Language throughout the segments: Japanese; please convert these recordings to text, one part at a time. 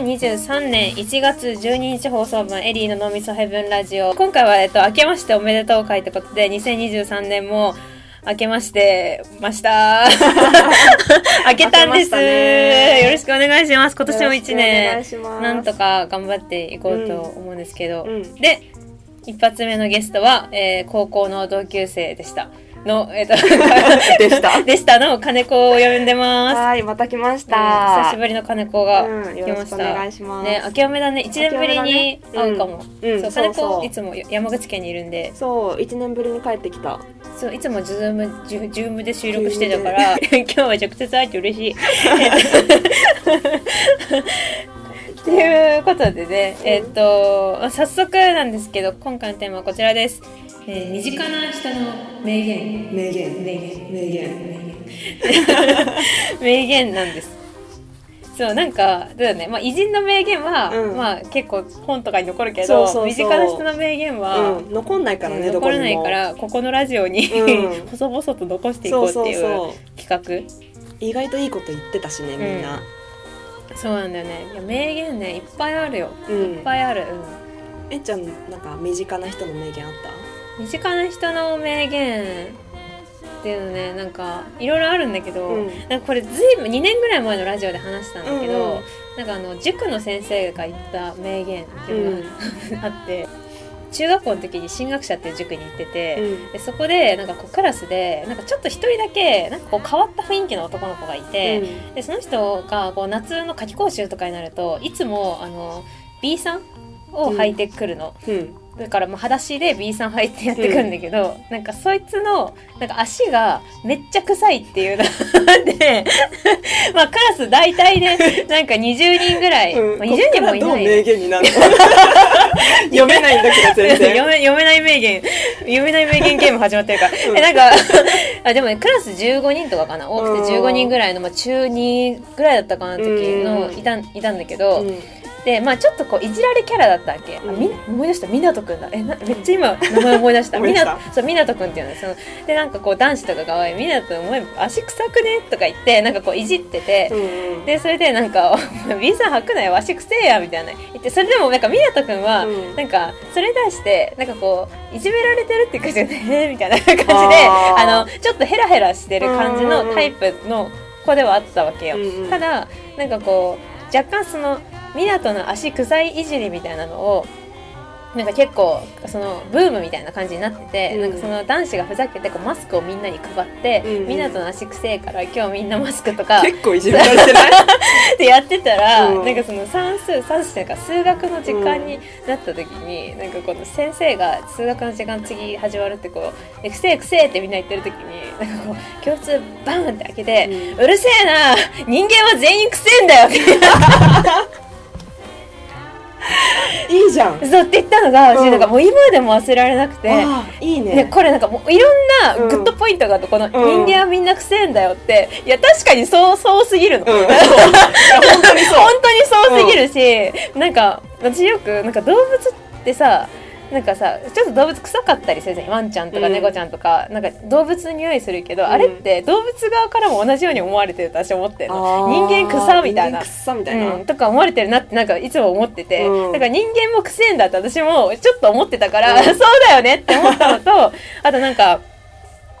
2023年1月12日放送分エリーの脳みそヘブンラジオ。今回は、えっと、明けましておめでとう会ってことで2023年も明けましてました。明けたんです、ね、よろしくお願いします。今年も1年ななんとか頑張っていこうと思うんですけど、うん。うん、で一発目のゲストは、えー、高校の同級生でしたの、えっ、ー、と、でした。でしたの金子を呼んでます。はい、また来ました。うん、久しぶりの金子が来ました。うん、お願いします。ね、明けおめだね。一年ぶりに会うかも。そう、金子いつも山口県にいるんで。そう、一年ぶりに帰ってきた。そう、いつもズーム、ジュジュームで収録してたから、今日は直接会えて嬉しい。ということでね、えっ、ー、と、早速なんですけど、今回のテーマはこちらです。えー、身近な人の名言。名言。名言。名言。名言なんです。そうなんかだよね、まあ、偉人の名言は、うん、まあ、結構本とかに残るけど身近な人の名言は、うん、残んないからね、残らないからここのラジオに、うん、細々と残していこうっていう企画。意外といいこと言ってたしねみんな、そうなんだよね。いや名言ねいっぱいあるよ、いっぱいある、えっちゃんなんか身近な人の名言あった？身近な人の名言っていうのねなんかいろいろあるんだけど、うん、なんかこれずいぶん2年ぐらい前のラジオで話したんだけど、うんうん、なんかあの塾の先生が言った名言っていうのが、うん、あって。中学校の時に進学者っていう塾に行ってて、うん、でそこでなんかこうクラスでなんかちょっと一人だけなんかこう変わった雰囲気の男の子がいて、うん、でその人がこう夏の夏期講習とかになるといつもあの B さんを履いてくるの、うん、だからもう裸足で B さん履いてやってくるんだけど、うん、なんかそいつのなんか足がめっちゃ臭いっていうので まあクラス大体でなんか20人ぐらい、うん、まあ、20人もいない、ね、名言になる 読めないんだけど全然。読め読めない名言。読めない名言ゲーム始まってるから、うん、えなんかあでもねクラス15人とかかな？多くて15人ぐらいの、まあ、中2ぐらいだったかな時のいたいたんだけど、でまあちょっとこういじられキャラだったわけ、うん、あみ思い出した。湊くんだえなめっちゃ今名前思い出した。みなそう湊くんっていうの。そのでなんかこう男子とかが「おい。湊お前足臭くね?」とか言ってなんかこういじってて、うん、でそれでなんか「B さん履くなよ。足くせえや」みたいな。言ってそれでもなんか湊くんは、うん、なんかそれに対してなんかこういじめられてるっていう感じで「ね 」みたいな感じであのちょっとヘラヘラしてる感じのタイプの子ではあったわけよ。うんうん、ただなんかこう若干その湊の足臭いいじりみたいなのをなんか結構そのブームみたいな感じになってて、うん、なんかその男子がふざけてこうマスクをみんなに配ってうん。うん、湊の足臭いから今日みんなマスクとか結構いじめられてない ってやってたら、うん、なんかその算数算数っていうか数学の時間になった時に、うん、なんかこの先生が数学の時間次始まるってこう「くせえくせえ」ってみんな言ってる時になんかこう教室バーンって開けて「うるせえな人間は全員くせえんだよ」って いいじゃん。そうって言ったのが、うん、なんかもう今でも忘れられなくていいね。ねこれなんかもういろんなグッドポイントがあって、この人間はみんなくせえんだよっていや確かにそうそうすぎるの、うん、本当にそう。本当にそうすぎるし、なんか私よくなんか動物ってさなんかさちょっと動物臭かったりするじゃん。ワンちゃんとか猫ちゃんとか、うん、なんか動物の匂いするけど、うん、あれって動物側からも同じように思われてると私思ってるの。人間臭みたいな。臭みたいな、うん、とか思われてるなってなんかいつも思ってて、だから人間も臭いんだって私もちょっと思ってたから、そうだよねって思ったのとあとなんか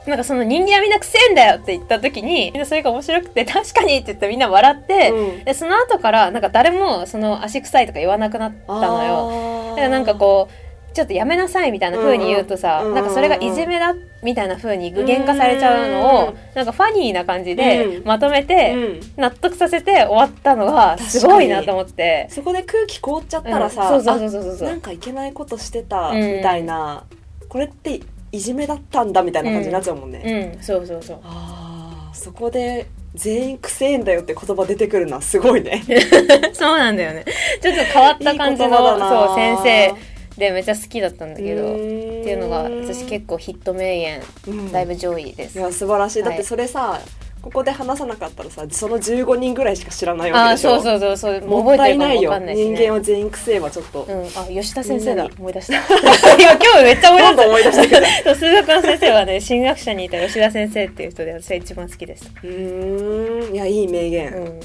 なんかその人間はみんなくせえんだよって言った時にみんなそれが面白くて確かにって言ってみんな笑って、うん、でその後からなんか誰もその足臭いとか言わなくなったのよ。だからなんかこうちょっとやめなさいみたいな風に言うとさ、うん、なんかそれがいじめだみたいな風に具現化されちゃうのを、なんかファニーな感じでまとめて納得させて終わったのがすごいなと思って。そこで空気凍っちゃったらさ、そうそうそうそうそうなんかいけないことしてたみたいな、これっていじめだったんだみたいな感じになっちゃうもんね、うん、そうそうそう。あそこで全員くせえんだよって言葉出てくるのはすごいね。そうなんだよね。ちょっと変わった感じのそう先生でめっちゃ好きだったんだけどっていうのが私結構ヒット名言、うん、だいぶ上位です。いや素晴らしい、はい、だってそれさここで話さなかったらさその15人ぐらいしか知らないわけでしょ？あそうそうそうそう。もったいないよ、ね、人間は全員くせえばちょっと、うん、あ吉田先生だ。思い出した。い や今日めっちゃ思い出した。思い出した。数学の先生はね進学者にいた吉田先生っていう人で私は一番好きです。うん。いやいい名言、うん。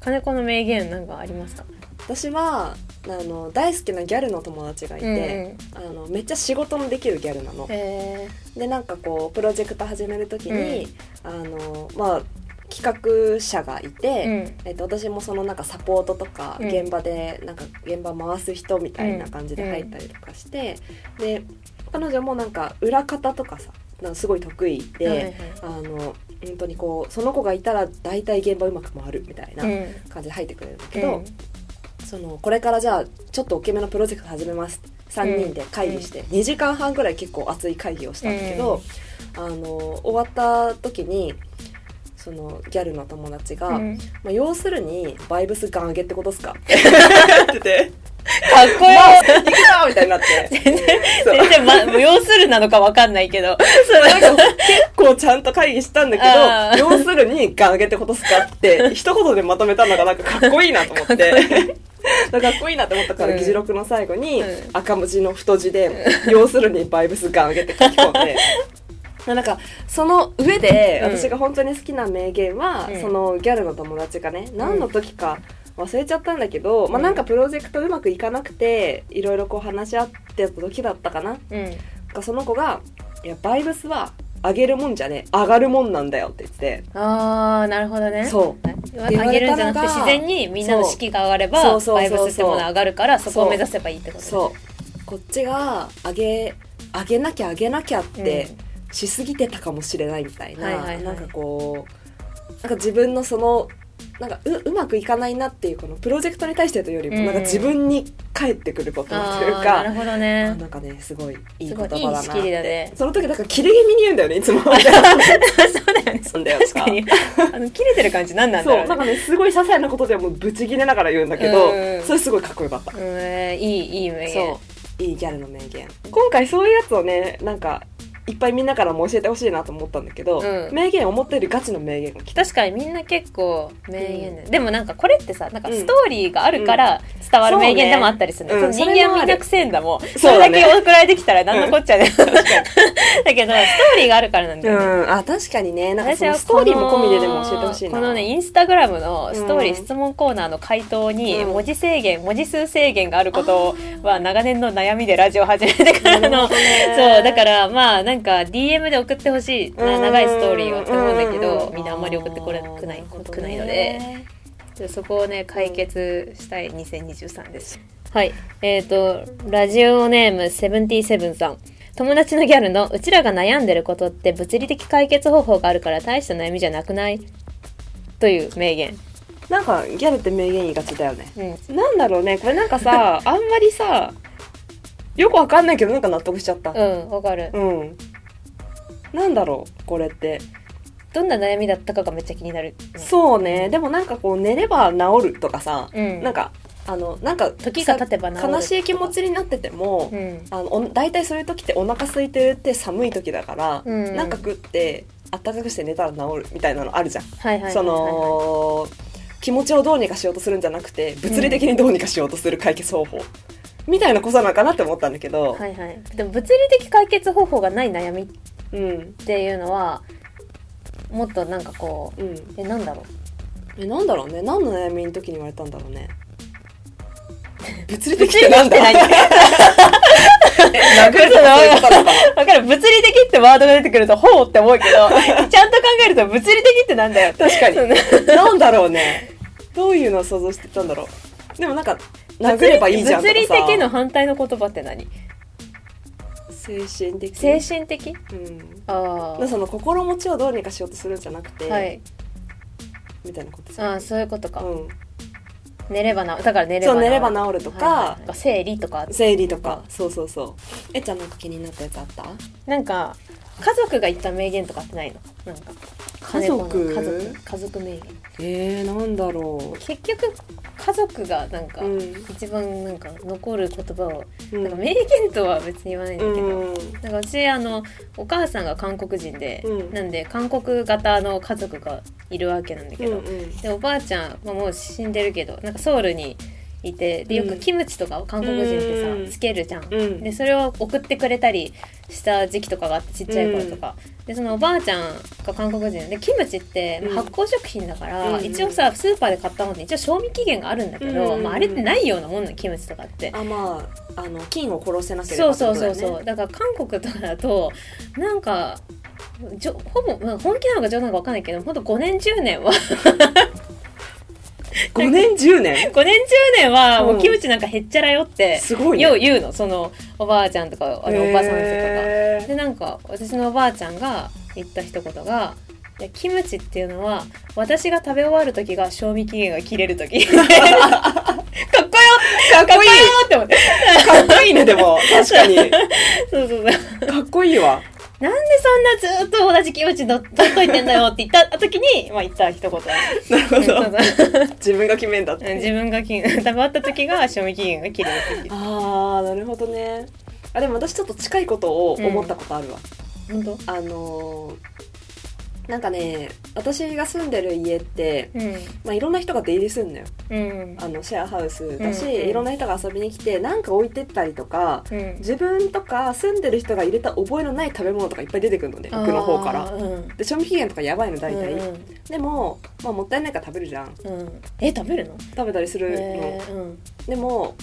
金子の名言なんかありますか？私はあの大好きなギャルの友達がいて、あのめっちゃ仕事のできるギャルなの。へでなんかこうプロジェクト始める時に、あのまあ企画者がいて、ええっと、私もそのなんかサポートとかうん。現場でなんか現場回す人みたいな感じで入ったりとかして、で彼女もなんか裏方とかさなんかすごい得意で、はいはいあの本当にこうその子がいたら大体現場うまく回るみたいなうん。感じで入ってくれるんだけど、そのこれからじゃあちょっと大きめのプロジェクト始めます。3人で会議して、2時間半ぐらい結構熱い会議をしたんだけど、あの終わった時にそのギャルの友達が、うん。まあ、要するにバイブスガン上げってことっすか？って言っててかっこいい、「行くぞ!」みたいになって。そう。全然、ま、要するなのかわかんないけど。なんか結構ちゃんと会議したんだけど要するにガン上げってことっすかって 一言でまとめたのがなんかかっこいいなと思って。だから かっこいいなって思ったから、うん。議事録の最後にうん。赤文字の太字で「要するにバイブスガン上げ」って書き込んで。なんかその上でうん。私が本当に好きな名言は、うん。そのギャルの友達がね何の時か忘れちゃったんだけど、まあ、なんかプロジェクトうまくいかなくていろいろこう話し合ってた時だったかな。うん。その子が「いやバイブスは上げるもんじゃねえ上がるもんなんだよ」って言ってああなるほどね。そう。はい上げるんじゃなくて自然にみんなの士気が上がればバイブスってもの上がるからそこを目指せばいいってことね。そう。こっちが上げ上げなきゃ上げなきゃってしすぎてたかもしれないみたいな、はいはいはい。なんかこうなんか自分のそのなんかううまくいかないなっていうこのプロジェクトに対してというよりも、なんか自分に返ってくることというかなるほどあねなんかねすごいいいす言葉だなって。ね。その時なんか切れ気味に言うんだよねいつも。そうだよね。そうだよ確かに。あの切れてる感じ何なんだろうね。そうなんかねすごい些細なことでもブチギレながら言うんだけど、うんそれすごいかっこよかった、うんえーいいいい名言。そういいギャルの名言。今回そういうやつをねなんかいっぱいみんなからも教えてほしいなと思ったんだけど、うん。名言思ったよりガチの名言が来た。確かにみんな結構名言。ね、でもなんかこれってさなんかうん。ストーリーがあるから伝わる名言でもあったりするうん。それもある。人間みんなくせえんだもん。そそうだね。れだけ送られてきたら何のこっちゃね、だけどストーリーがあるからなんだうよね、ん。あ確かにね。なんかそ私はのストーリーも込みででも教えてほしいな。このねインスタグラムのストーリー、うん質問コーナーの回答にうん。文字制限文字数制限があることは長年の悩みでラジオ始めてからの、そうだからまあなんか DM で送ってほしい。な長いストーリーをって思うんだけどみんなあんまり送ってこれなくないくないので。そこをね解決したい2023です。はい。えっ、とラジオネームセブンティーセブンさん。友達のギャルのうちらが悩んでることって物理的解決方法があるから大した悩みじゃなくない？という名言。なんかギャルって名言言いがちだよね。うん。なんだろうね。これなんかさ あんまりさよくわかんないけどなんか納得しちゃった。うんわかる。うんなんだろうこれって。どんな悩みだったかがめっちゃ気になる、そうね。でもなんかこう寝れば治るとかさ、うん。なんかあのなんか時が経てば治る悲しい気持ちになってても、うん。あのお大体そういう時ってお腹空いてるって寒い時だから、うん。なんか食ってあったかくして寝たら治るみたいなのあるじゃん、その気持ちをどうにかしようとするんじゃなくて物理的にどうにかしようとする解決方法、みたいなことなのかなって思ったんだけど、はいはい。でも物理的解決方法がない悩みっうん。ていうのはもっとなんかこううん。えなんだろう？えなんだろうね。何の悩みの時に言われたんだろうね。物理的ってなんだ？わかる。物理的ってワードが出てくるとほうって思うけど ちゃんと考えると物理的ってなんだよ確かに。なんだろうね。どういうのを想像してたんだろう。でもなんか殴ればいいじゃんとかさ。物理的の反対の言葉って何？精神的精神的？うん。あなその心持ちをどうにかしようとするんじゃなくて、あはい。みたいなことああそういうことか、うん、寝ればなだから寝ればそう寝れば治る治るとか、はいはい生理とか生理とか。そうそうそう。えっちゃんなんか気になったやつあった？なんか家族が言った名言とかってないの？なんか。家族？家族？家族名言。えー、なんだろ結局家族がなんか、ううん。一番なんか残る言葉を、うん。なんか名言とは別に言わないんだけど、うん。なんかうちあのお母さんが韓国人で、うん。なんで韓国型の家族がいるわけなんだけど、うんうん。でおばあちゃんはもう死んでるけどなんかソウルにいてでよくキムチとかを韓国人ってさ、うん。つけるじゃん、うん。でそれを送ってくれたりした時期とかがあってちっちゃい頃とか、でそのおばあちゃんが韓国人でキムチってうん。発酵食品だから、うん一応さスーパーで買ったものって一応賞味期限があるんだけど、うんまあ、あれってないようなもんのキムチとかって。あまああの菌を殺せなけれそうばってことだよね。そうそうそうだから韓国とかだとなんかじょほぼまあ本気なのか冗談なのか分かんないけどほんと5年10年は5年10年？5年10年はもうキムチなんかへっちゃらよってすごいね。よう言うの。そのおばあちゃんとかあのおばさんとか。が。でなんか私のおばあちゃんが言った一言がいやキムチっていうのは私が食べ終わる時が賞味期限が切れる時。かっこよかっこいい。って思って。かっこいいねでも。確かに。そうそうそう。かっこいいわなんでそんなずっと同じキムチど取っといてんだよって言った時に、まあ、言った一言なるほど。自分が決めんだって。自分がき食べ終わった時が賞味期限が切れる時あーなるほどね。あでも私ちょっと近いことを思ったことあるわ、本当？あのーなんかね私が住んでる家って、うん。まあ、いろんな人が出入りするんだよ。うん。あのシェアハウスだし、うんうん。いろんな人が遊びに来てなんか置いてったりとかうん。自分とか住んでる人が入れた覚えのない食べ物とかいっぱい出てくるのね奥の方から。で賞味期限とかやばいの大体、うんでも、まあ、もったいないから食べるじゃん。うん。うんえ食べるの？食べたりするの、へーうん。でも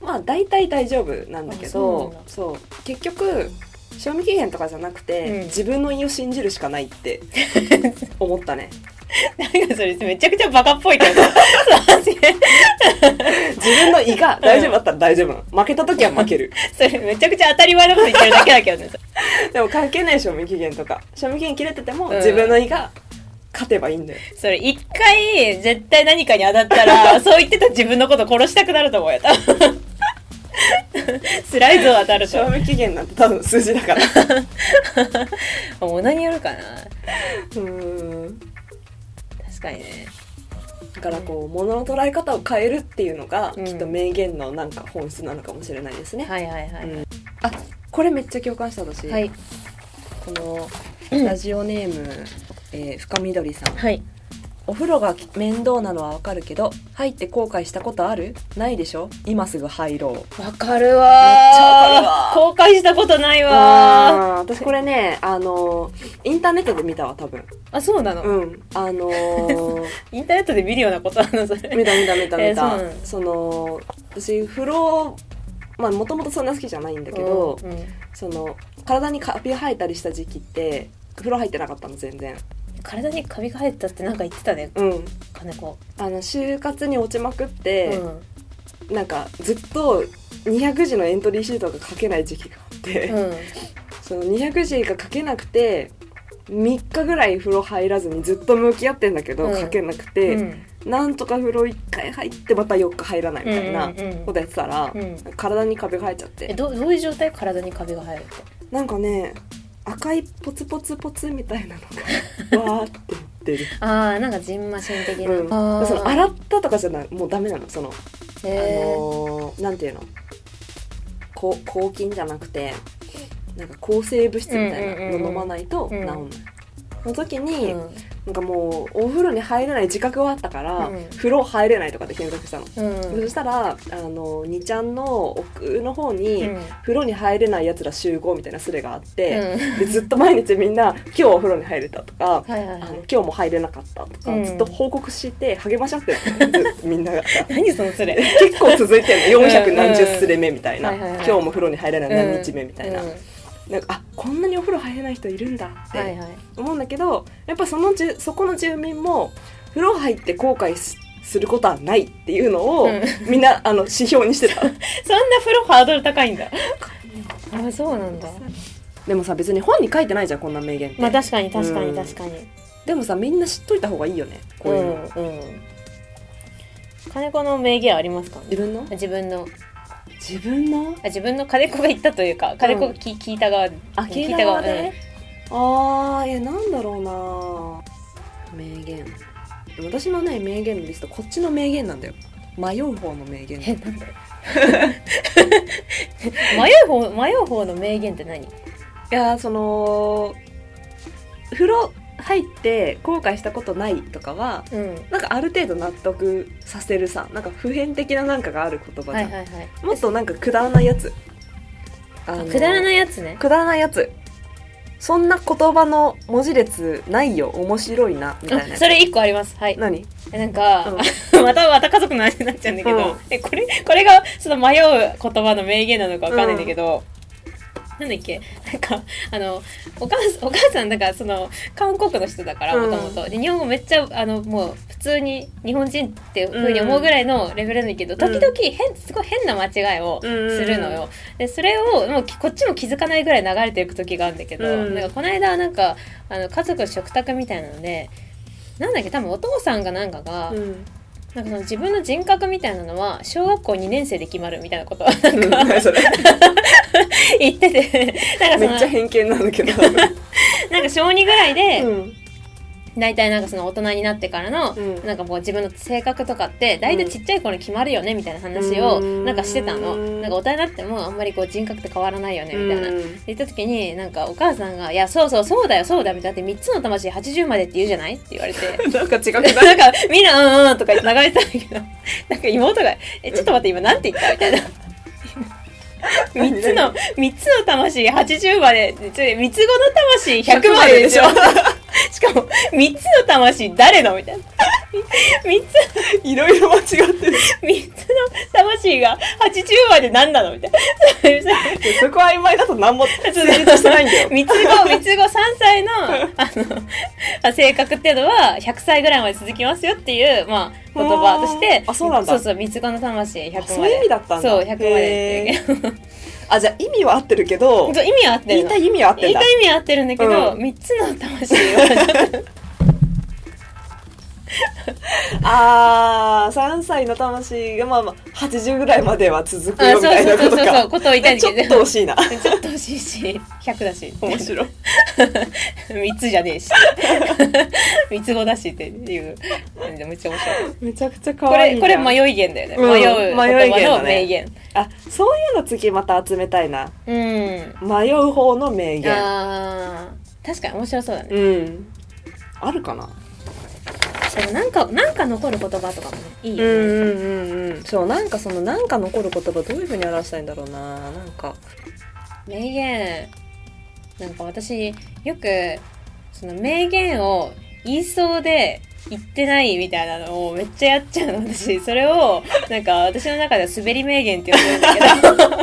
まあ大体大丈夫なんだけどそう。結局賞味期限とかじゃなくて、うん。自分の胃を信じるしかないって思ったね。なんかそれめちゃくちゃバカっぽいけど。そう自分の胃が大丈夫だったら大丈夫なの。負けた時は負ける。それめちゃくちゃ当たり前のこと言ってるだけだけどね。でも関係ない賞味期限とか。賞味期限切れてても、うん。自分の胃が勝てばいいんだよ。それ一回絶対何かに当たったらそう言ってた自分のこと殺したくなると思うよ多分辛いぞ当たると。賞味期限なんて多分数字だから。物によるかな。うーん。確かにね。だからこう物の捉え方を変えるっていうのが、うん。きっと名言のなんか本質なのかもしれないですね、はいはいはい、うん。あこれめっちゃ共感した私、はい。このラジオネーム、えー深緑さん。はいお風呂が面倒なのはわかるけど入って後悔したことある？ないでしょ？今すぐ入ろう。わかるわめっちゃわかるわ。後悔したことないわ私これねあのインターネットで見たわ多分。あそうなの、うん。あのー インターネットで見るようなことなの？それ。見た見た見た見た、えーその？その私風呂まあもともとそんな好きじゃないんだけど、うんうん。その体にカビ生えたりした時期って風呂入ってなかったの全然体にカビが生えてたってなんか言ってたね。うん。金子。あの就活に落ちまくって、うん。なんかずっと200字のエントリーシートが書けない時期があって、うん。その200字が書けなくて3日ぐらい風呂入らずにずっと向き合ってんだけど、うん。書けなくて、うん。なんとか風呂1回入ってまた4日入らないみたいなうんうんうん。ことやってたら、うん。体にカビが生えちゃっえてどどういう状態？体にカビが生えるってなんかね赤いポツポツポツみたいなのがわーって出る。あーなんかジンマシン的な、うん、その洗ったとかじゃない。もうダメなの。そのあのーなんていうの？こう抗菌じゃなくてなんか抗生物質みたいなの飲まないと治んない、うんその時に、うんなんかもうお風呂に入れない自覚はあったから、うん。風呂入れないとかで検索したの、うん。そしたらあの2ちゃんの奥の方に、うん。風呂に入れないやつら集合みたいなスレがあって、うん。でずっと毎日みんな「今日お風呂に入れた」とかはいはいはい。あの今日も入れなかったとか、うん。ずっと報告して励まし合ってる。みんなが。何そのそれ 結構続いてるの。400何十スレ目みたいな、今日も風呂に入れない何日目みたいな,、なんかあこんなにお風呂入れない人いるんだってはいはい。思うんだけどやっぱそのじゅそこの住民も風呂入って後悔すすることはないっていうのを、うん。みんなあの指標にしてた。そんな風呂ハードル高いんだ。あそうなんだ。でもさ別に本に書いてないじゃんこんな名言って、まあ確かに確かうんに確かに。でもさみんな知っといた方がいいよねこういうの、うんうん。金子の名言ありますか？自分の？自分の自分の？あ自分の金子が言ったというか金子が聞,、聞いた側あ聞いた側で、あーえなんだろうな。名言。私のね名言のリストこっちの名言なんだよ。迷う方の名言。えなんだよ 迷う方迷う方の名言って何？いやその風呂入って後悔したことないとかはうん。なんかある程度納得させるさなんか普遍的ななんかがある言葉じゃん、はいはいはい。もっとなんかくだらないやつ。くだらないやつね。くだらないやつ。そんな言葉の文字列ないよ。面白いなみたいな。それ一個あります。はい。何？えなんか、またまた家族の話になっちゃうんだけど、うん。えこれこれがその迷う言葉の名言なのかわかんないんだけど、なんだっけ？なんかあのお母さんお母さんだからその韓国の人だからうん。もともと。で日本語めっちゃあのもう普通に日本人っていうふうに思うぐらいのレベルなんだけど、時々変すごい変な間違いをするのよ。でそれをもうこっちも気づかないぐらい流れていく時があるんだけど、うん。なんかこの間なんかあの家族食卓みたいなのでなんだっけ？多分お父さんがなんかが、うんなんかその自分の人格みたいなのは小学校2年生で決まるみたいなことを うん何それ？言っててなんかめっちゃ偏見なんだけど。なんか小2ぐらいで、うん大体なんかその大人になってからの、うん。なんかもう自分の性格とかって大体ちっちゃい頃に決まるよねみたいな話をうん。なんかしてたの、うんなんか大人になってもあんまりこう人格って変わらないよねみたいな、うん言った時になんかお母さんが「いやそうそうそうだよそうだよ」だって3つの魂80までって言うじゃない?」って言われて。なんか違くな ないんかみんな「うんうん」とか流れてたんだけど。なんか妹が「えちょっと待って今なんて言った?」みたいな。3つの三つの魂80までちょ三つ子の魂100まででしょ しかも3つの魂誰のみたいな。3ついろいろ間違ってる。三つの魂が80まで何なのみたいな。そこ曖昧だと何も成立してないんだよ。三つ子三つ子3歳のあのあ性格っていうのは100歳ぐらいまで続きますよっていう、まあ、言葉として。あそうなんだ。そうそう三つ子の魂100まで。そういう意味だったんだ。そう100までっていうあじゃあ意味は合ってるけど意味は合ってるの。言いたい意味は合ってんだ。言いたい意味は合ってるんだけど、うん。三つの魂は あー3歳の魂がまあまあ80ぐらいまでは続くよみたいなそうそうそうことかことを言いたいんだちょっけどと惜しいな。ちょっと欲しいし100だし。面白い三つじゃねえし。三つ子だしっていう。めっちゃ面白い。めちゃくちゃ可こ愛いれこれい迷い弦だよね、うん迷う。言葉の名言。あそういうの次また集めたいな。うん。迷う方の名言。あー確かに面白そうだね。うん。あるかな？でもなんかなんか残る言葉とかもねいいよね、うんうんうん。うんそうなんかそのなんか残る言葉どういうふうに表したいんだろうな。なんか。名言。なんか私よくその名言を言いそうで言ってないみたいなのをめっちゃやっちゃうの私。それをなんか私の中では滑り名言って呼んでるんだけど。で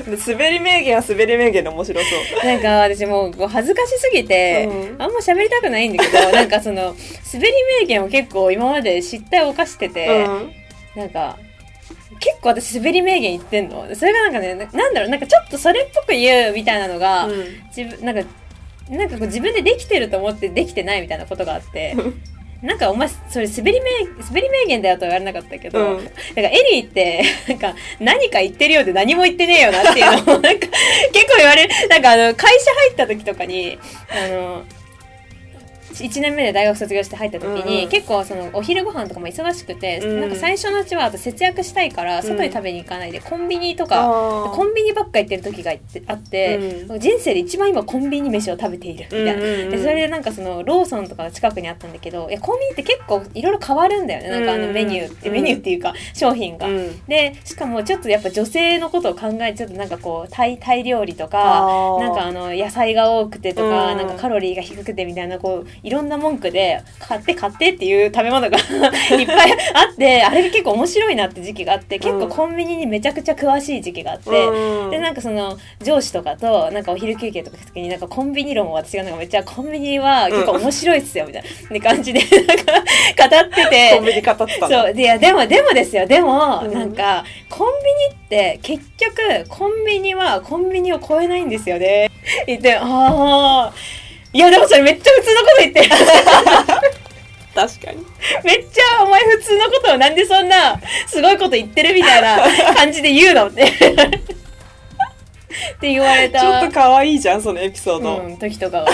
滑り名言は滑り名言で面白そう。なんか私もう恥ずかしすぎて、うん。あんま喋りたくないんだけど なんかその滑り名言を結構今まで失態を犯してて、うん。なんか結構私滑り名言言ってんの。それがなんかねななんだろうなんかちょっとそれっぽく言うみたいなのが、うん。自分なんかなんかこう自分でできてると思ってできてないみたいなことがあって なんかお前それ滑り名滑り名言だよとは言われなかったけど、うん。なんかエリーって なんか何か言ってるようで何も言ってねえよなっていうのをなんか 結構言われる。なんかあの会社入った時とかにあの1年目で大学卒業して入った時に、うんうん。結構そのお昼ご飯とかも忙しくて、うん。なんか最初のうちはあと節約したいから外に食べに行かないで、コンビニとかコンビニばっか行ってる時があって、人生で一番今コンビニ飯を食べているみたいな、でそれでなんかそのローソンとかが近くにあったんだけどいやコンビニって結構いろいろ変わるんだよね。なんかあのメニューって、うん。メニューっていうか商品が。うん。でしかもちょっとやっぱ女性のことを考えちょっとなんかこうタイタイ料理とあかー。なんかあの野菜が多くてとか、うん。なんかカロリーが低くてみたいなこういろんな文句で買って買ってっていう食べ物が いっぱいあってあれが結構面白いなって時期があって結構コンビニにめちゃくちゃ詳しい時期があって、うん。でなんかその上司とかとなんかお昼休憩とか行く時になんかコンビニ論を私がなんかめっちゃコンビニは結構面白いっすよみたいな 感じでなんか語ってて。コンビニ語ってたそうでいやでもでもですよ。でも、うん。なんかコンビニって結局コンビニはコンビニを超えないんですよね。言ってああいやでもそれめっちゃ普通のこと言ってる。確かに。めっちゃお前普通のことをなんでそんなすごいこと言ってるみたいな 感じで言うのって って言われた。ちょっと可愛いじゃんそのエピソード、うん、時とかが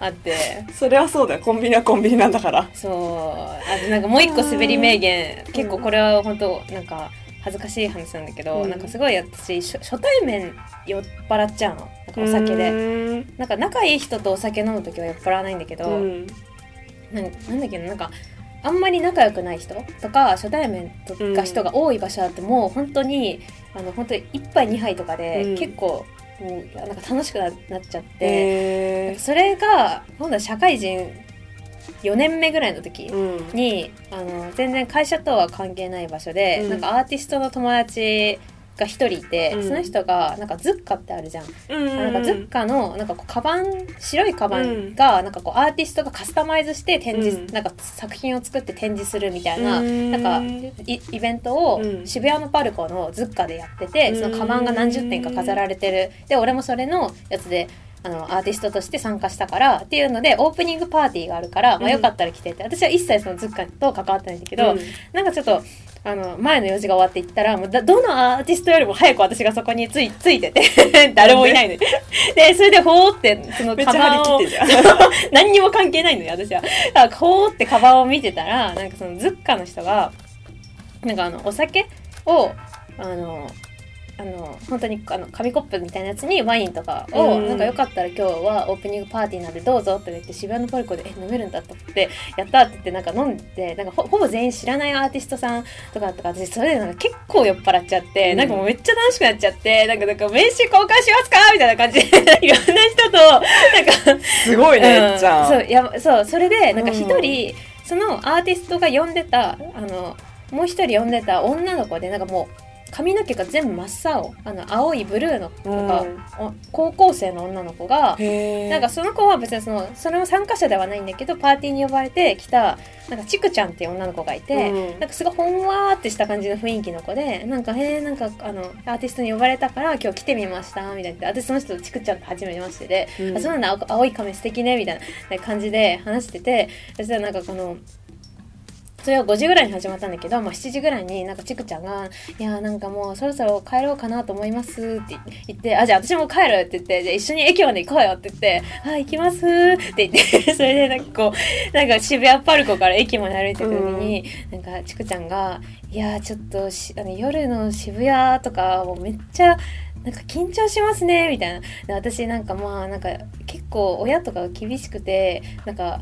あって。それはそうだよ。コンビニはコンビニなんだから。そう。あとなんかもう一個滑り名言。結構これは本当なんか恥ずかしい話なんだけど、うん。なんかすごい私初初対面酔っ払っちゃうのお酒で。でなんか仲いい人とお酒飲む時は酔っ払わないんだけど、うん。なんなんだっけななんかあんまり仲良くない人とか初対面とうんか人が多い場所だってもう本当にあの本当に1杯2杯とかでうん。結構、うんなんか楽しくななっちゃって、へそれが今度は社会人4年目ぐらいの時ーうん。に、あの全然会社とは関係ない場所で、うん。なんかアーティストの友達が一人いて、うん。その人がなんかズッカってあるじゃん。うんなんかズッカのなんかこうカバン白いカバンがなんかこうアーティストがカスタマイズして展示、うん。なんか作品を作って展示するみたいな、うん。なんかイイベントをうん。渋谷のパルコのズッカでやってて、うん。そのカバンが何十点か飾られてる。で俺もそれのやつであのアーティストとして参加したからっていうのでオープニングパーティーがあるから、まあ、うん。よかったら来てって。私は一切そのズッカと関わってないんだけど、うん。なんかちょっとあの前の用事が終わって行ったらもうだどのアーティストよりも早く私がそこについ ついてて 誰もいないのに。で？それでほーってそのカバンを何にも関係ないのよ私は。だからほーってカバンを見てたらなんかそのズッカの人がなんかあのお酒をあのあの本当にあの紙コップみたいなやつにワインとかを、うん。なんかよかったら今日はオープニングパーティーなんでどうぞって言って渋谷のポリコでえ飲めるんだと思ってやったって言ってなんか飲んでなんかほほぼ全員知らないアーティストさんとかだったから私それでなんか結構酔っ払っちゃって、うん。なんかもうめっちゃ楽しくなっちゃってなんかなんか名刺交換しますかみたいな感じでいろんな人となんかすごいねうん。じゃ。んそうやばそうそれでなんか一う人、そのアーティストが呼んでたあのもう一人呼んでた女の子でなんかもう髪の毛が全部真っ青あの青いブルーのなんか、お高校生の女の子がなんかその子は別にそのその参加者ではないんだけどパーティーに呼ばれて来たなんかちくちゃんっていう女の子がいて、うん。なんかすごいほんわーってした感じの雰囲気の子でなんかへえんかあのアーティストに呼ばれたから今日来てみましたみたいな。私その人とちくちゃんと初めましてで、うん。あそうなんだ青青い髪素敵ねみたいな感じで話しててそしたらなんかこのそれは5時ぐらいに始まったんだけど、まあ、7時ぐらいになんかちくちゃんが「いやーなんかもうそろそろ帰ろうかなと思います」って言って「あじゃあ私も帰る」って言って「じゃあ一緒に駅まで行こうよ」って言って「あ行きます」って言って それでなんかこうなんか渋谷パルコから駅まで歩いてくる時に、なんかちくちゃんが「いやーちょっとしあの夜の渋谷とかもうめっちゃなんか緊張しますね」みたいな。で私なんかまあなんか結構親とかが厳しくてなんか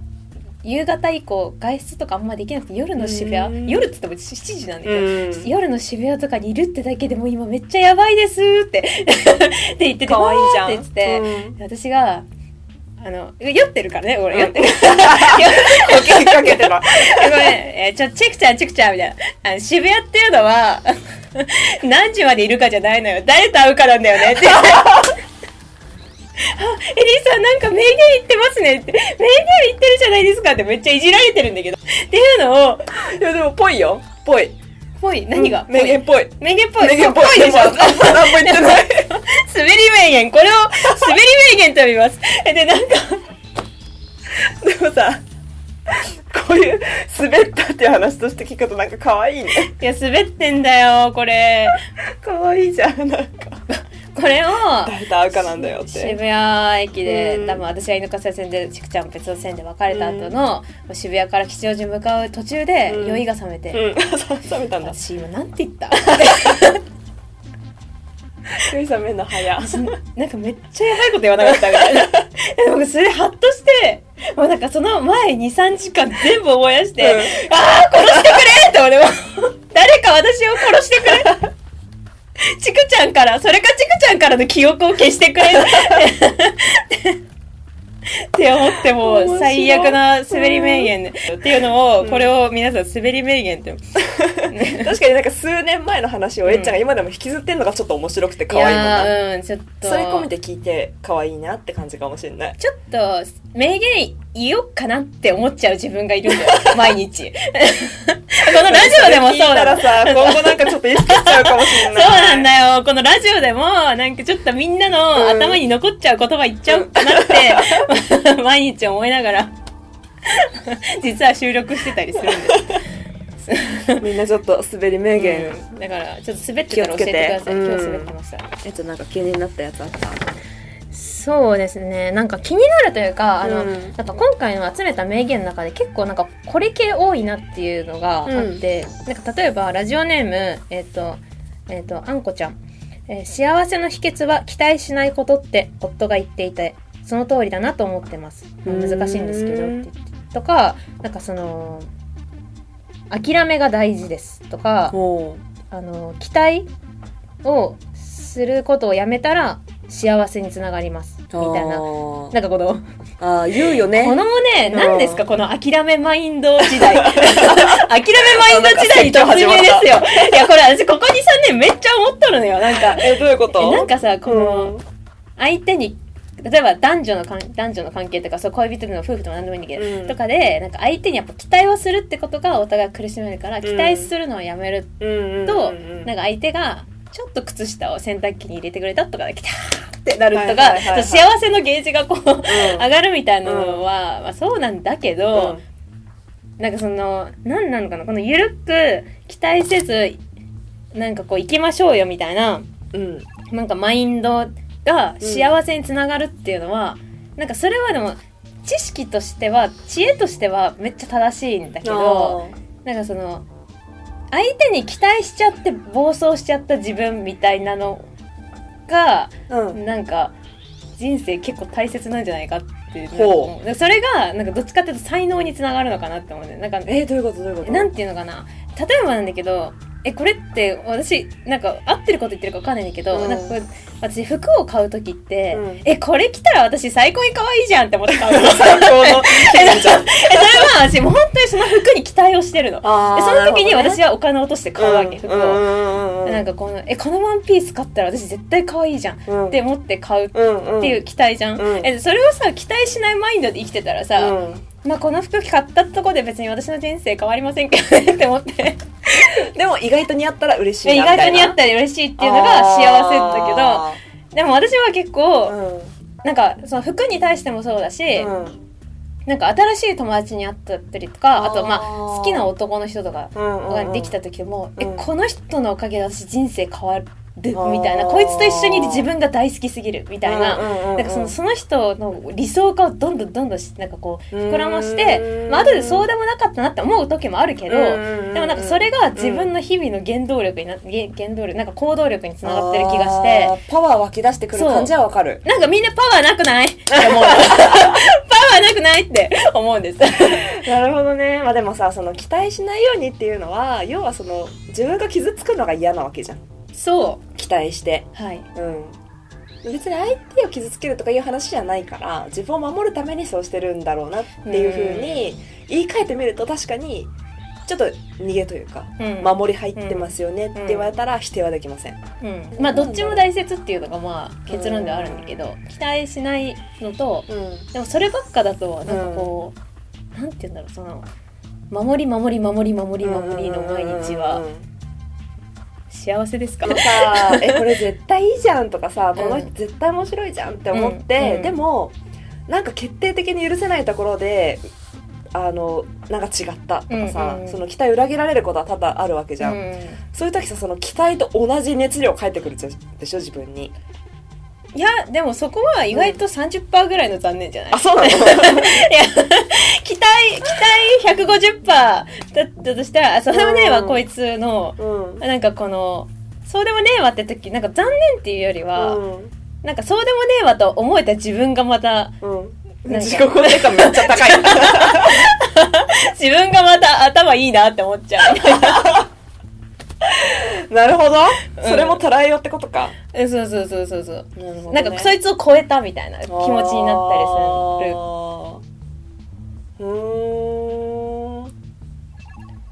夕方以降外出とかあんまできなくて夜の渋うん谷夜って言っても7時なんだけど、うん夜の渋谷とかにいるってだけでも今めっちゃやばいですって って言っててかわいいじゃんって言ってて、うん私があの酔ってるからね俺酔ってる、かけかけてた ごめん、えーちょ、チェクちゃん、チェクちゃん、みたいな。あの渋谷っていうのは、何時までいるかじゃないのよ。誰と会うかなんだよね。って。あ、エリーさんなんか名言言ってますねって。名言言ってるじゃないですかってめっちゃいじられてるんだけど。っていうのを、いやでもぽいよぽいぽい、何が、うん名言っぽい名言っぽい。名言っぽいでしょ？何も言ってない滑り名言。これを滑り名言と呼びます。えで、なんか、でもさこういう滑ったっていう話として聞くとなんか可愛いねいや、滑ってんだよ、これ。可愛いじゃんなんかこれを、誰と会うかなんだよって。渋谷駅で、うん。多分私は犬笠線でちくちゃん別の線で別れた後の、渋谷から吉祥寺に向かう途中でうん。酔いが覚めて、うん。冷めたんだ。私今なんて言った？ゆいさん目の早。なんかめっちゃやばいこと言わなかったみたいな。でもそれハッとしてもうなんかその前23時間全部思い出して、うん。ああ殺してくれって思っても。う誰か私を殺してくれちくちゃんからそれかちくちゃんからの記憶を消してくれ って思っても最悪な滑り名言っていうのを、これを皆さん滑り名言って 確かになんか数年前の話をえっちゃんが今でも引きずってんのがちょっと面白くて可愛いもんいなうんちょっと。それ込みで聞いて可愛いなって感じかもしれない。ちょっと名言言おうかなって思っちゃう自分がいるんだよ。毎日。このラジオでもそうだらさ今後なんかちょっと意識しちゃうかもしれそうないなんだよ。このラジオでもなんかちょっとみんなのうん。頭に残っちゃう言葉言っちゃおうかなって、毎日思いながら。実は収録してたりするんです みんなちょっと滑り名言、うん。だからちょっと滑ってたら教えてください。今日滑ってました、えっとなんか気になったやつあった？そうですね。なんか気になるというかあの、うん。なんか今回の集めた名言の中で結構なんかこれ系多いなっていうのがあって、なんか例えばラジオネームえっ、とえっ、とあんこちゃん。えー幸せの秘訣は期待しないことって夫が言っていてその通りだなと思ってます、難しいんですけどって言って。とかなんかその諦めが大事ですとかおあの期待をすることをやめたら幸せにつながります。みたいな。ななんかこのあー言うよね。このもねうん。何ですかこの諦めマインド時代。諦めマインド時代に突入ですよ。いやこれ私ここ23年めっちゃ思っとるのよ。なんかえどういうこと？えなんかさこの、うん。相手に例えば男女の関男女の関係とかそう恋人でも夫婦でも何でもいいんだけど、うん。とかでなんか相手にやっぱ期待をするってことがお互い苦しめるから期待するのをやめるうんうんと、うんうん。なんか相手がちょっと靴下を洗濯機に入れてくれたとかでキターってなるとか、幸せのゲージがこう、上がるみたいなのは、まあ、そうなんだけど、なんかその何なのかなこのゆるく期待せずなんかこう行きましょうよみたいなうんうん。なんかマインドが幸せにつながるっていうのは、なんかそれはでも知識としては知恵としてはめっちゃ正しいんだけどなんかその相手に期待しちゃって暴走しちゃった自分みたいなのがうん。なんか人生結構大切なんじゃないかってほう。それがなんかどっちかっていうと才能につながるのかなって思うんだよなんかえどういうことどういうこと？なんていうのかな。例えばなんだけどえこれって私なんか合ってること言ってるか分かんないんだけど、うん。なんかこれ私服を買う時って、うん。えこれ着たら私最高に可愛いじゃんって思って買うの。最高のえそれは私もう本当にその服に期待をしてるの。その時に私はお金を落として買うわけ、服を、うんうんうん。うんなんかこのえこのワンピース買ったら私絶対可愛いじゃん、うん。って思って買うっていう期待じゃん、うん。えそれをさ期待しないマインドで生きてたらさ、うんまあこの服買ったとこで別に私の人生変わりませんけどねって思って。でも意外と似合ったら嬉しい意なみたいな。外と似合ったら嬉しいっていうのが幸せだけどでも私は結構、なんかその服に対してもそうだし、うん。うんなんか新しい友達に会ったりとかあとまあ好きな男の人とかうんうんうん。ができた時も、うん。えこの人のおかげで私人生変わるみたいなこいつと一緒に自分が大好きすぎるみたいな、うんうんうんうん。なんかそのその人の理想化をどんどんどんどんしなんかこう膨らましうてまあ後でそうでもなかったなって思う時もあるけど、でもなんかそれが自分の日々の原動力になげ原動力なんか行動力につながってる気がして。パワー湧き出してくる感じはわかる。なんかみんなパワーなくない？って思うパワーなくない？って思うんです。なるほどね。まあでもさその期待しないようにっていうのは要はその自分が傷つくのが嫌なわけじゃんそ期待して。うはい。うん。別に相手を傷つけるとかいう話じゃないから自分を守るためにそうしてるんだろうなっていうふうに言い換えてみると確かにちょっと逃げというか、うん。守り入ってますよねって言われたら否定はできません、うん、まあどっちも大切っていうのがまあ結論ではあるんだけど期待しないのとうん。でもそればっかだとなんかこう、なんて言うんだろうその守り守り守り守り守りの毎日は幸せですか？でもさえこれ絶対いいじゃんとかさ、うん。この人絶対面白いじゃんって思って、うん。でもなんか決定的に許せないところであのなんか違ったとかさ、うんうんその期待裏切られることは多々あるわけじゃん、うん。そういう時さその期待と同じ熱量返ってくるでしょ自分にいやでもそこは意外と30%ぐらいの残念じゃない、あそうなの？いや期待期待150%だったとしたらあそうでもねえわ、うん。こいつの。うん。なんかこのそうでもねえわって時なんか残念っていうよりは、うん。なんかそうでもねえわと思えた自分がまたうん。なんか自己肯定感めっちゃ高い。自分がまた頭いいなって思っちゃう なるほど、うん。それも捉えようってことか。えそうそうそうそうそう。なるほどなんかそいつを超えたみたいな気持ちになったりする。るうーん。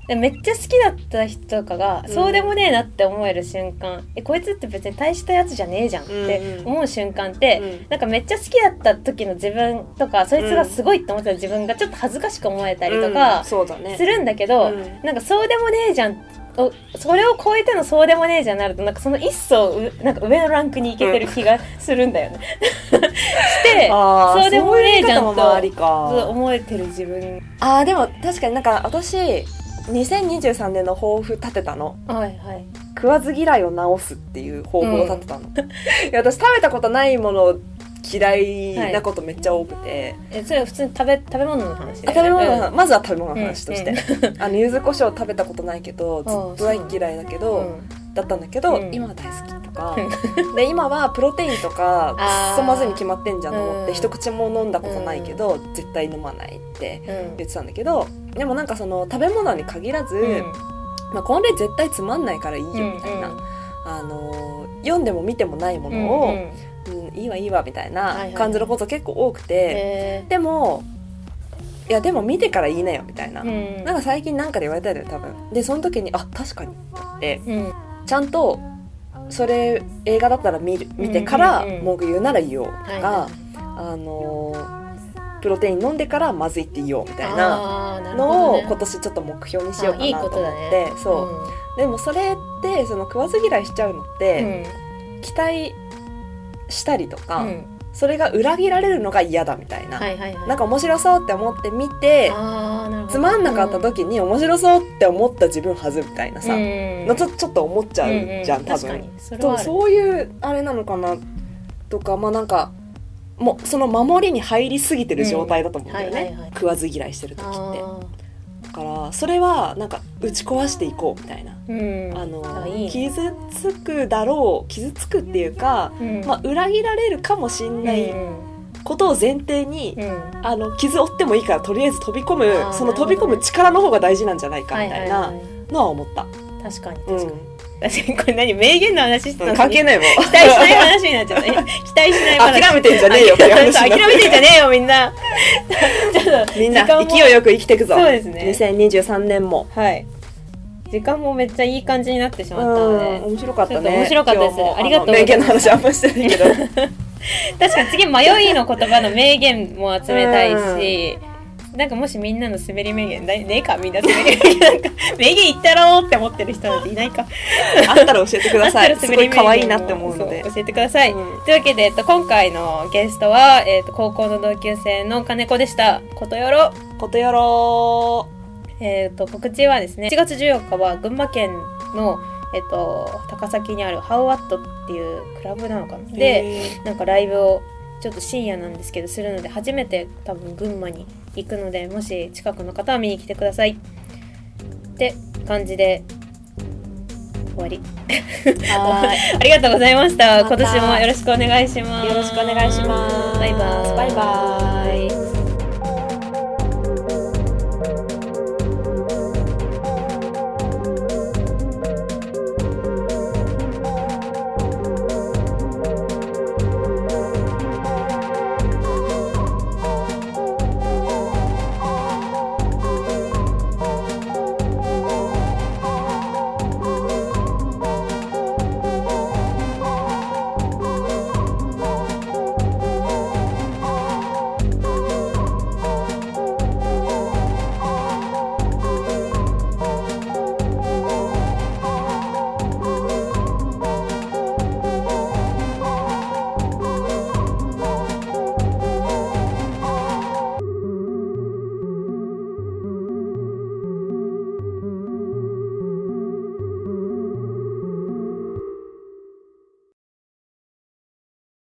でめっちゃ好きだった人とかが、うんそうでもねえなって思える瞬間。えこいつって別に大したやつじゃねえじゃんって思う瞬間って、うん。なんかめっちゃ好きだった時の自分とかそいつがすごいって思ってた自分がちょっと恥ずかしく思えたりとうん。かそうだね。するんだけど、うん。なんかそうでもねえじゃんおそれを超えてのそうでもねえじゃんなると。なんかその一層うなんか上のランクにいけてる気がするんだよね。してそうでもねえじゃんと思えてる自分。あーでも確かになんか私2023年の抱負立てたの。はいはい。食わず嫌いを直すっていう抱負を立てたの、いや私食べたことないもの嫌いなことめっちゃ多くて、えそれは普通に食べ食べ物の話あ食べ物の話、うん。まずは食べ物の話として、うん。あの柚子胡椒食べたことないけどずっと大嫌いだけど、うんだ。ったんだけど、うん。今は大好きとか。で今はプロテインとかくっそまずいに決まってんじゃんと思って、うん。一口も飲んだことないけど、絶対飲まないってうん。言ってたんだけどでもなんかその食べ物に限らず、うん。まあ、これ絶対つまんないからいいよみたいな、あのー読んでも見てもないものを、うんうんうんいいわいいわみたいな感じのこと結構多くて、へでもいやでも見てから言いなよみたいな、ーうん。なんか最近なんかで言われたよ多分。でその時にあ確かにってうん。ちゃんとそれ映画だったら見る見てからうん。うんうん文句言うなら言おうとか、あのープロテイン飲んでからまずいって言おうみたいなのどね。を今年ちょっと目標にしようかなと思っことだね。てそう、でもそれってその食わず嫌いしちゃうのっうて、ん。期待したりとか、うん。それが裏切られるのが嫌だみたいな、はいはいはい。なんか面白そうって思って見てつまんなかった時に面白そうって思った自分はずみたいなさ、うん。のちょちょっと思っちゃうじゃん、うう多分。それそういうあれなのかなとかまあなんかもうその守りに入りすぎてる状態だと思うんだよね、うんはいはいはい。食わず嫌いしてる時ってからそれはなんか打ち壊していこうみたいな、ーうん。あのあいい傷つくだろう傷つくっていうか、うん。まあ、裏切られるかもしんないうん。ことを前提に、うん。あの傷負ってもいいからとりあえず飛び込むその飛び込む力の方が大事なんじゃないかみたいなはいはいはい。のは思った、確かにうん確かに確かにこれ何名言の話してたのに。関係ないもん。期待しない話になっちゃった。期待しない話。諦めてんじゃねえよ。諦めてんじゃねえよ みんな。ちょっとみんな勢いよく生きていくぞ。そうですね。2023年も。はい。時間もめっちゃいい感じになってしまったのうんで面白かったね。面白かったです。ありがとうございます。名言の話あんましてないけど。確かに次迷いの言葉の名言も集めたいし、なんかもしみんなの滑り名言ないねえかみんな滑り名言なんか名言言ったろうって思ってる人なんていないか。あったら教えてください。すごい可愛いなって思うので。教えてください、うん。というわけで、えっと、今回のゲストは、えっと、高校の同級生の金子でした。ことよろ。ことよろえっと告知はですね1月14日は群馬県のえっと高崎にあるハウワットっていうクラブなのかな。で、なんかライブをちょっと深夜なんですけどするので初めて多分群馬に行くのでもし近くの方は見に来てください。って感じで終わり。は ありがとうございました。今年もよろしくお願いします。よろしくお願いします。バイバイ。バイバイ